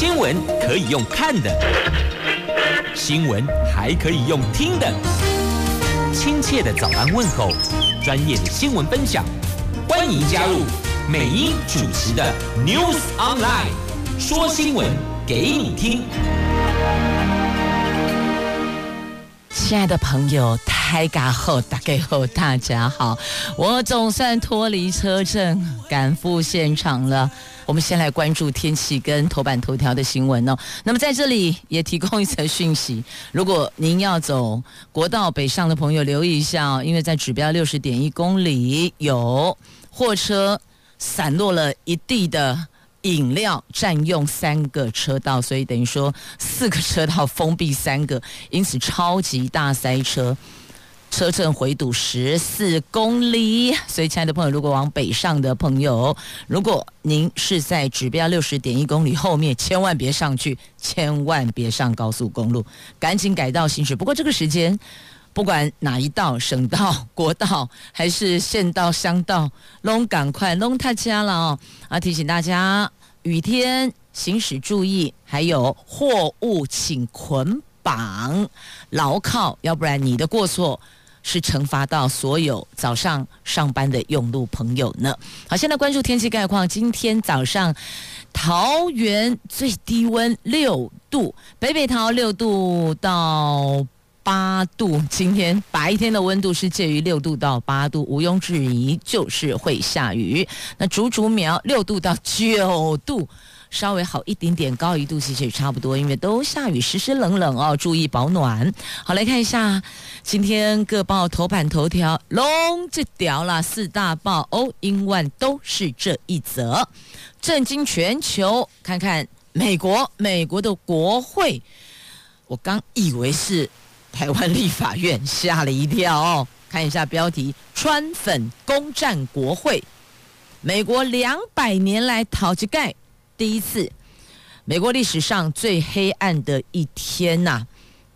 新闻可以用看的，新闻还可以用听的。亲切的早安问候，专业的新闻分享，欢迎加入美英主持的 News Online，说新闻给你听。亲爱的朋友，大家好，大家好，大家好，我总算脱离车阵，赶赴现场了。我们先来关注天气跟头版头条的新闻哦。那么在这里也提供一则讯息：如果您要走国道北上的朋友，留意一下哦，因为在指标六十点一公里有货车散落了一地的。饮料占用三个车道，所以等于说四个车道封闭三个，因此超级大塞车，车阵回堵十四公里。所以，亲爱的朋友，如果往北上的朋友，如果您是在指标六十点一公里后面，千万别上去，千万别上高速公路，赶紧改道行驶。不过这个时间。不管哪一道，省道、国道还是县道、乡道，拢赶快拢他家了哦！啊，提醒大家，雨天行驶注意，还有货物请捆绑牢靠，要不然你的过错是惩罚到所有早上上班的用路朋友呢。好，现在关注天气概况，今天早上桃园最低温六度，北北桃六度到。八度，今天白天的温度是介于六度到八度，毋庸置疑就是会下雨。那竹竹苗六度到九度，稍微好一点点，高一度其实也差不多，因为都下雨，湿湿冷冷哦，注意保暖。好，来看一下今天各报头版头条，龙这条啦四大报哦，英万都是这一则，震惊全球。看看美国，美国的国会，我刚以为是。台湾立法院吓了一跳哦！看一下标题：川粉攻占国会，美国两百年来讨一盖第一次，美国历史上最黑暗的一天呐、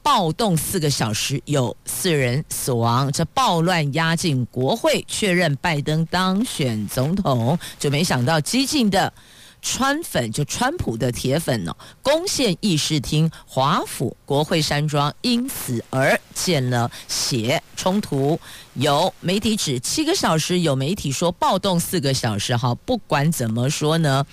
暴动四个小时，有四人死亡，这暴乱压进国会，确认拜登当选总统，就没想到激进的。川粉就川普的铁粉哦，攻陷议事厅、华府、国会山庄，因此而见了血冲突。有媒体指七个小时，有媒体说暴动四个小时。哈，不管怎么说呢，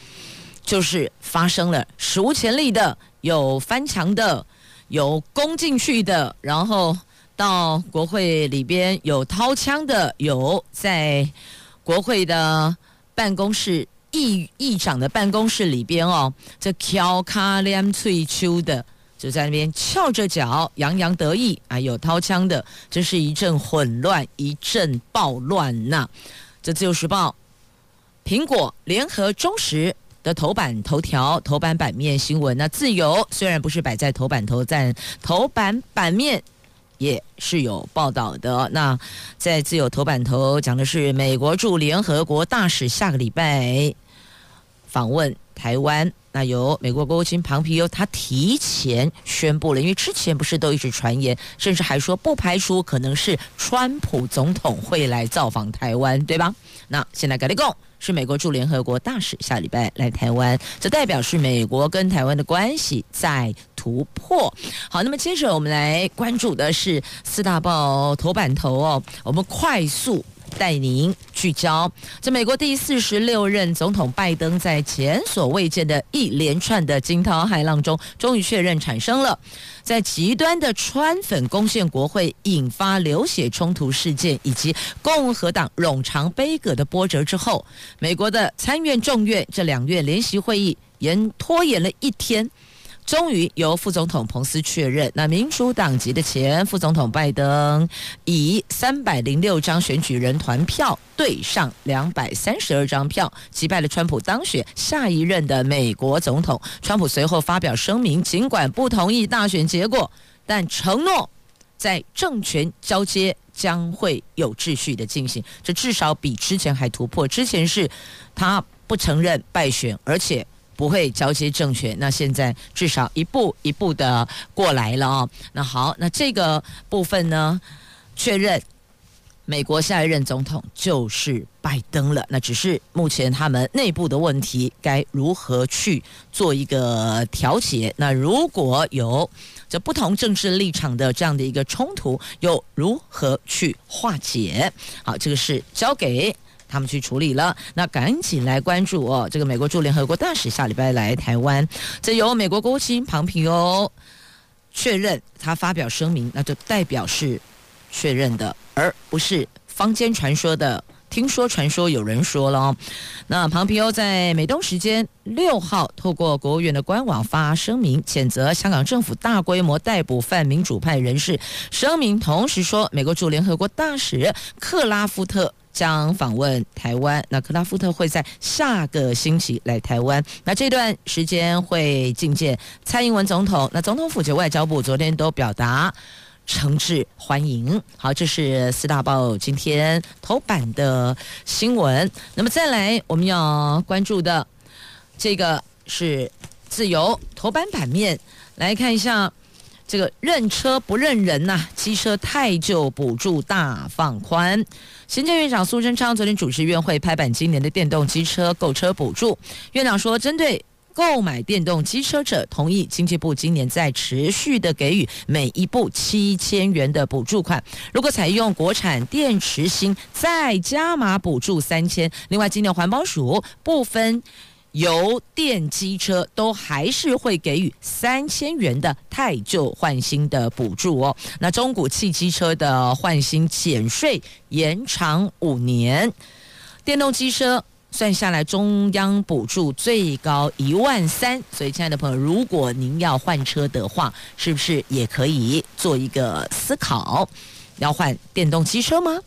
就是发生了史无前例的，有翻墙的，有攻进去的，然后到国会里边有掏枪的，有在国会的办公室。议议长的办公室里边哦，这敲卡脸翠秋的就在那边翘着脚洋洋得意，啊有掏枪的，这是一阵混乱，一阵暴乱呐、这自由时报、苹果、联合、中时的头版头条、头版版面新闻。那自由虽然不是摆在头版头，但头版版面也是有报道的。那在自由头版头讲的是美国驻联合国大使下个礼拜。访问台湾，那由美国国务卿庞皮尤他提前宣布了，因为之前不是都一直传言，甚至还说不排除可能是川普总统会来造访台湾，对吧？那现在改立共是美国驻联合国大使下礼拜来台湾，这代表是美国跟台湾的关系在突破。好，那么接着我们来关注的是四大报头版头哦，我们快速。带您聚焦，这美国第四十六任总统拜登在前所未见的一连串的惊涛骇浪中，终于确认产生了在极端的川粉攻陷国会，引发流血冲突事件，以及共和党冗长杯葛的波折之后，美国的参院众院这两院联席会议延拖延了一天。终于由副总统彭斯确认，那民主党籍的前副总统拜登以三百零六张选举人团票对上两百三十二张票，击败了川普当选下一任的美国总统。川普随后发表声明，尽管不同意大选结果，但承诺在政权交接将会有秩序的进行。这至少比之前还突破。之前是他不承认败选，而且。不会交接政权，那现在至少一步一步的过来了哦。那好，那这个部分呢，确认美国下一任总统就是拜登了，那只是目前他们内部的问题，该如何去做一个调解？那如果有这不同政治立场的这样的一个冲突，又如何去化解？好，这个是交给他们去处理了。那赶紧来关注哦，这个美国驻联合国大使下礼拜来台湾，这由美国国务卿庞皮欧确认，他发表声明，那就代表是。确认的，而不是坊间传说的。听说传说有人说了，那庞皮欧在美东时间六号透过国务院的官网发声明，谴责香港政府大规模逮捕泛民主派人士。声明同时说，美国驻联合国大使克拉夫特将访问台湾。那克拉夫特会在下个星期来台湾，那这段时间会觐见蔡英文总统。那总统府及外交部昨天都表达。诚挚欢迎。好，这是四大报今天头版的新闻。那么再来，我们要关注的这个是自由头版版面，来看一下这个认车不认人呐、机车太旧补助大放宽。行政院长苏贞昌昨天主持院会拍板今年的电动机车购车补助，院长说针对。购买电动机车者同意，经济部今年再持续的给予每一部七千元的补助款。如果采用国产电池芯，再加码补助三千。另外，今年环保署部分油电机车都还是会给予三千元的汰旧换新的补助哦。那中古汽机车的换新减税延长五年，电动机车。算下来，中央补助最高一万三。所以，亲爱的朋友，如果您要换车的话，是不是也可以做一个思考？要换电动机车吗？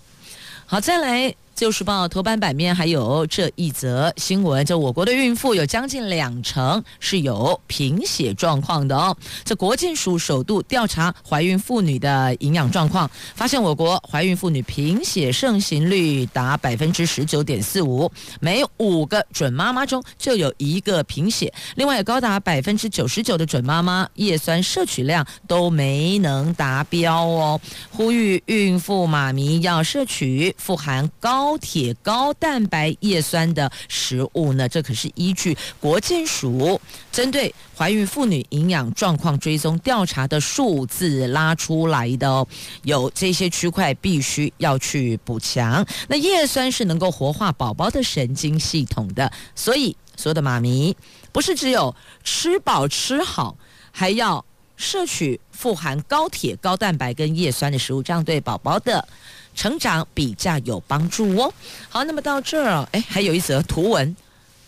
好，再来。《自由时报》头版版面还有这一则新闻，就我国的孕妇有将近两成是有贫血状况的哦。这国健署首度调查怀孕妇女的营养状况，发现我国怀孕妇女贫血盛行率达百分之十九点四五，每五个准妈妈中就有一个贫血。另外，有高达百分之九十九的准妈妈叶酸摄取量都没能达标哦。呼吁孕妇妈咪要摄取富含高。高铁、高蛋白、叶酸的食物呢？这可是依据国健署针对怀孕妇女营养状况追踪调查的数字拉出来的哦。有这些区块必须要去补强。那叶酸是能够活化宝宝的神经系统的，所以所有的妈咪不是只有吃饱吃好，还要摄取富含高铁、高蛋白跟叶酸的食物，这样对宝宝的。成长比较有帮助哦。好，那么到这儿，哎，还有一则图文，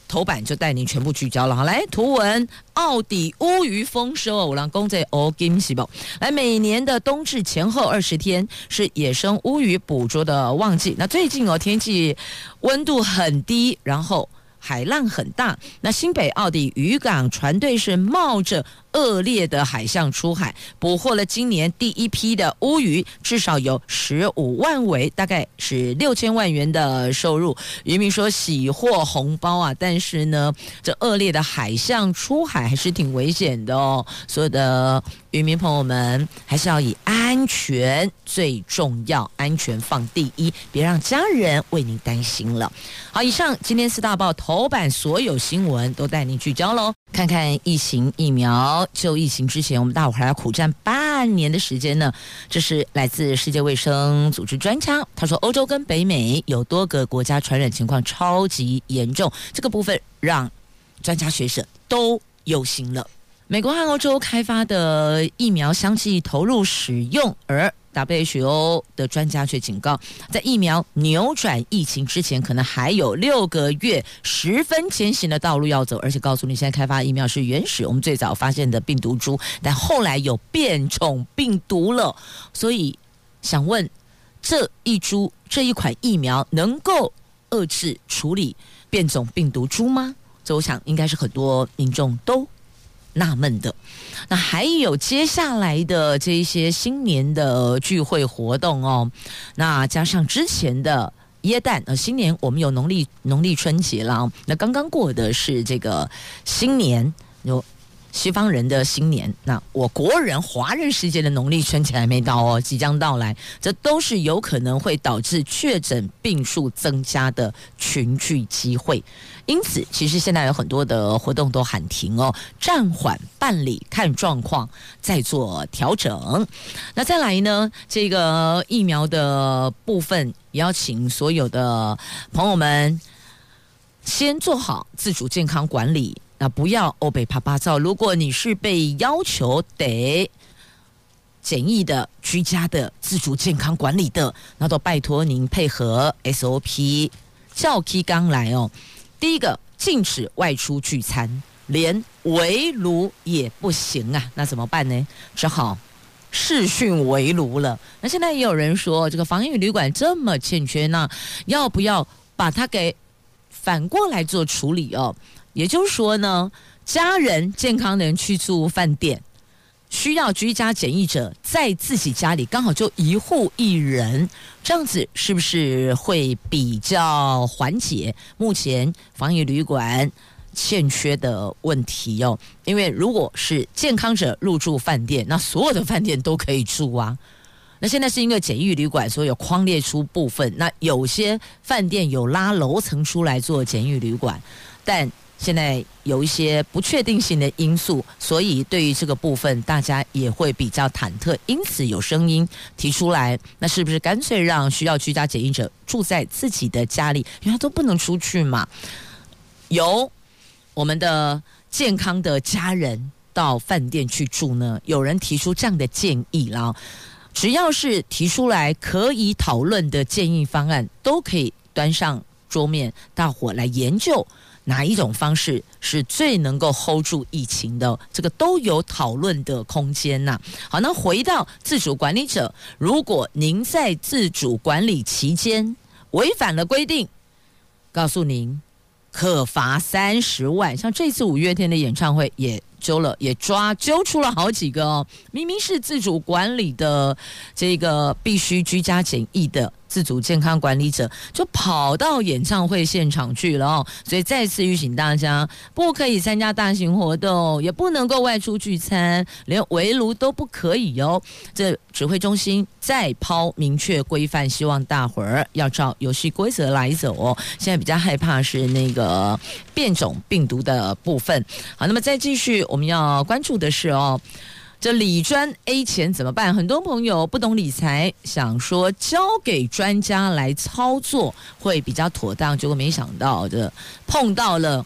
头版就带您全部聚焦了。好，来，图文，奥底乌鱼丰收哦，五郎公在欧金西宝。来，每年的冬至前后二十天是野生乌鱼捕捉的旺季。那最近哦，天气温度很低，然后海浪很大。那新北奥底渔港船队是冒着。恶劣的海象出海，捕获了今年第一批的乌鱼，至少有十五万尾，大概是六千万元的收入。渔民说喜获红包啊，但是呢，这恶劣的海象出海还是挺危险的哦。所有的渔民朋友们，还是要以安全最重要，安全放第一，别让家人为您担心了。好，以上今天四大报头版所有新闻都带您聚焦喽，看看疫情疫苗。就疫情之前，我们大伙还要苦战半年的时间呢。这是来自世界卫生组织专家，他说，欧洲跟北美有多个国家传染情况超级严重，这个部分让专家学者都忧心了。美国和欧洲开发的疫苗相继投入使用，而 WHO 的专家却警告，在疫苗扭转疫情之前，可能还有六个月十分艰辛的道路要走。而且告诉你，现在开发疫苗是原始，我们最早发现的病毒株，但后来有变种病毒了。所以想问，这一株这一款疫苗能够遏制处理变种病毒株吗？这我想应该是很多民众都纳闷的，那还有接下来的这一些新年的聚会活动哦，那加上之前的耶诞，呃，新年我们有农历农历春节了，那刚刚过的是这个新年，有西方人的新年，那我国人华人世界的农历春节还没到哦，即将到来，这都是有可能会导致确诊病数增加的群聚机会。因此，其实现在有很多的活动都喊停哦，暂缓办理，看状况再做调整。那再来呢，这个疫苗的部分，也要请所有的朋友们先做好自主健康管理。那不要欧北趴趴造。如果你是被要求得简易的、居家的、自主健康管理的，那都拜托您配合 SOP，教 K 刚来哦。第一个，禁止外出聚餐，连围炉也不行啊。那怎么办呢？只好视讯围炉了。那现在也有人说，这个防疫旅馆这么欠缺，那要不要把它给反过来做处理哦？也就是说呢，家人健康的人去住饭店，需要居家检疫者在自己家里刚好就一户一人，这样子是不是会比较缓解目前防疫旅馆欠缺的问题哦？因为如果是健康者入住饭店，那所有的饭店都可以住啊。那现在是因为检疫旅馆，所以有框列出部分，那有些饭店有拉楼层出来做检疫旅馆，但现在有一些不确定性的因素，所以对于这个部分，大家也会比较忐忑。因此有声音提出来，那是不是干脆让需要居家检疫者住在自己的家里，因为他都不能出去嘛？由我们的健康的家人到饭店去住呢？有人提出这样的建议了，只要是提出来可以讨论的建议方案，都可以端上桌面，大伙来研究。哪一种方式是最能够 hold 住疫情的？这个都有讨论的空间呐。好，那回到自主管理者，如果您在自主管理期间违反了规定，告诉您可罚三十万。像这次五月天的演唱会也揪了，也抓揪出了好几个哦，明明是自主管理的这个必须居家检疫的。自主健康管理者就跑到演唱会现场去了哦，所以再次预请大家不可以参加大型活动，也不能够外出聚餐，连围炉都不可以哦。这指挥中心再抛明确规范，希望大伙儿要照游戏规则来走哦。现在比较害怕是那个变种病毒的部分。好，那么再继续，我们要关注的是哦。这理专 A 钱怎么办？很多朋友不懂理财，想说交给专家来操作会比较妥当，结果没想到这碰到了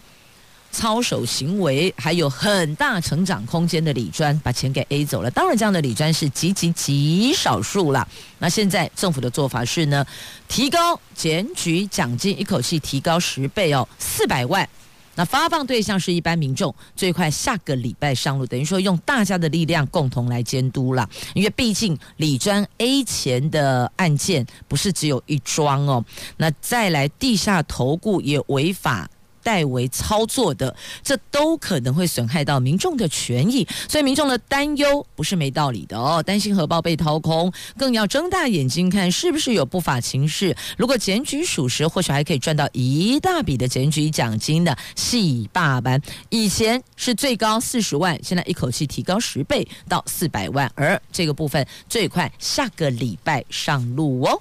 操守行为还有很大成长空间的理专，把钱给 A 走了。当然，这样的理专是极极极少数了。那现在政府的做法是呢，提高检举奖金，一口气提高十倍哦，四百万。那发放对象是一般民众，最快下个礼拜上路，等于说用大家的力量共同来监督了。因为毕竟李专 A 钱的案件不是只有一桩哦，那再来地下投顾也违法。代为操作的，这都可能会损害到民众的权益，所以民众的担忧不是没道理的哦。担心荷包被掏空，更要睁大眼睛看是不是有不法情事。如果检举属实，或许还可以赚到一大笔的检举奖金的戏霸班。以前是最高四十万，现在一口气提高十倍到四百万，而这个部分最快下个礼拜上路哦。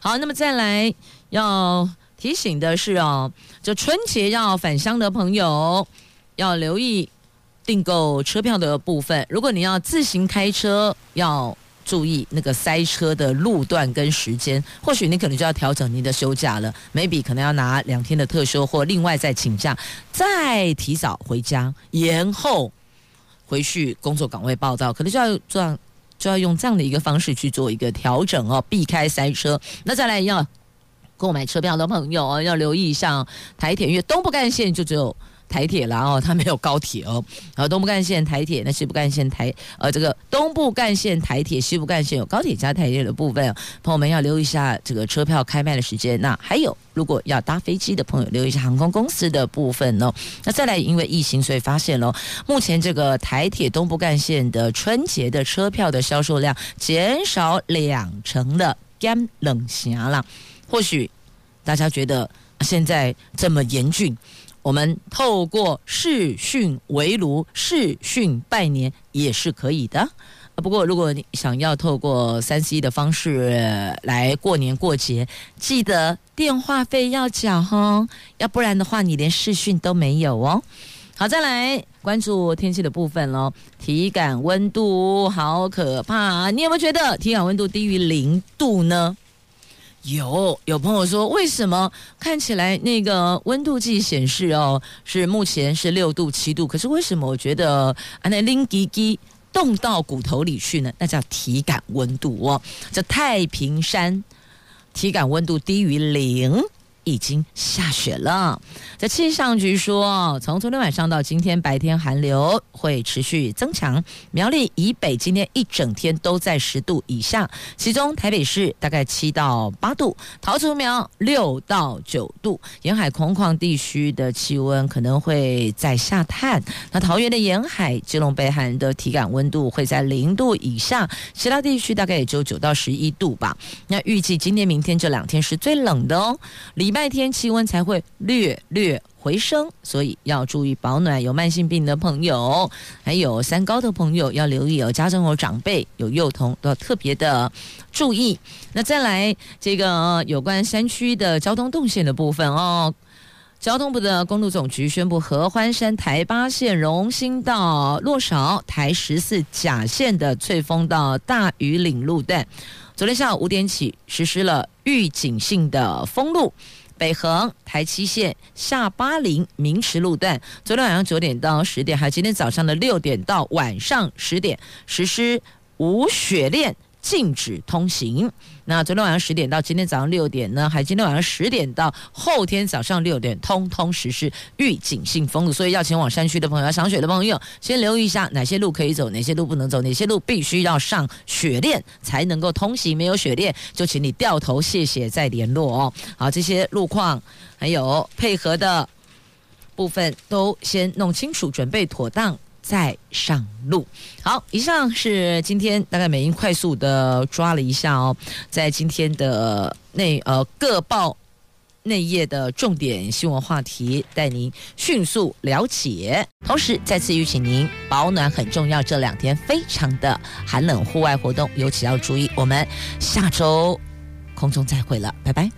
好，那么再来要。提醒的是哦，这春节要返乡的朋友要留意订购车票的部分。如果你要自行开车，要注意那个塞车的路段跟时间。或许你可能就要调整你的休假了，maybe 可能要拿两天的特休，或另外再请假，再提早回家，延后回去工作岗位报到，可能就要这样，就要用这样的一个方式去做一个调整哦，避开塞车。那再来要。购买车票的朋友哦要留意，像台铁，因为东部干线就只有台铁了哦，它没有高铁哦。呃东部干线台铁，那西部干线台呃，这个东部干线台铁，西部干线有高铁加台铁的部分，朋友们要留意一下这个车票开卖的时间。那还有，如果要搭飞机的朋友，留意一下航空公司的部分哦。那再来，因为疫情，所以发现了目前这个台铁东部干线的春节的车票的销售量减少两成的干冷霞了。或许大家觉得现在这么严峻，我们透过视讯围炉、视讯拜年也是可以的。不过，如果你想要透过三 C 的方式来过年过节，记得电话费要缴哦，要不然的话，你连视讯都没有哦。好，再来关注天气的部分喽。体感温度好可怕，你有没有觉得体感温度低于零度呢？有，有朋友说，为什么看起来那个温度计显示哦，是目前是六度、七度，可是为什么我觉得啊那零滴滴？冻到骨头里去呢，那叫体感温度哦。叫太平山体感温度低于零。已经下雪了。在气象局说，从昨天晚上到今天白天，寒流会持续增强。苗栗以北今天一整天都在十度以下，其中台北市大概七到八度，桃竹苗六到九度。沿海空旷地区的气温可能会在下探。那桃园的沿海、基隆北海的体感温度会在零度以下，其他地区大概也就九到十一度吧。那预计今天、明天这两天是最冷的哦。礼拜天气温才会略略回升，所以要注意保暖。有慢性病的朋友，还有三高的朋友要留意哦。家中有长辈、有幼童都要特别的注意。那再来这个有关山区的交通动线的部分哦，交通部的公路总局宣布，合欢山台八线荣兴到洛少台十四甲线的翠峰到大禹岭路段，昨天下午五点起实施了预警性的封路。北横台七线下巴陵明池路段，昨天晚上九点到十点，还有今天早上的六点到晚上十点，实施无雪链。禁止通行。那昨天晚上十点到今天早上六点呢？还今天晚上十点到后天早上六点，通通实施预警性封路。所以要前往山区的朋友，要赏雪的朋友，先留意一下哪些路可以走，哪些路不能走，哪些路必须要上雪链才能够通行。没有雪链，就请你掉头谢谢再联络哦。好，这些路况还有配合的部分都先弄清楚，准备妥当。再上路。好，以上是今天大概美英快速的抓了一下哦，在今天的内呃各报内页的重点新闻话题，带您迅速了解。同时再次预请您保暖很重要，这两天非常的寒冷，户外活动尤其要注意。我们下周空中再会了，拜拜。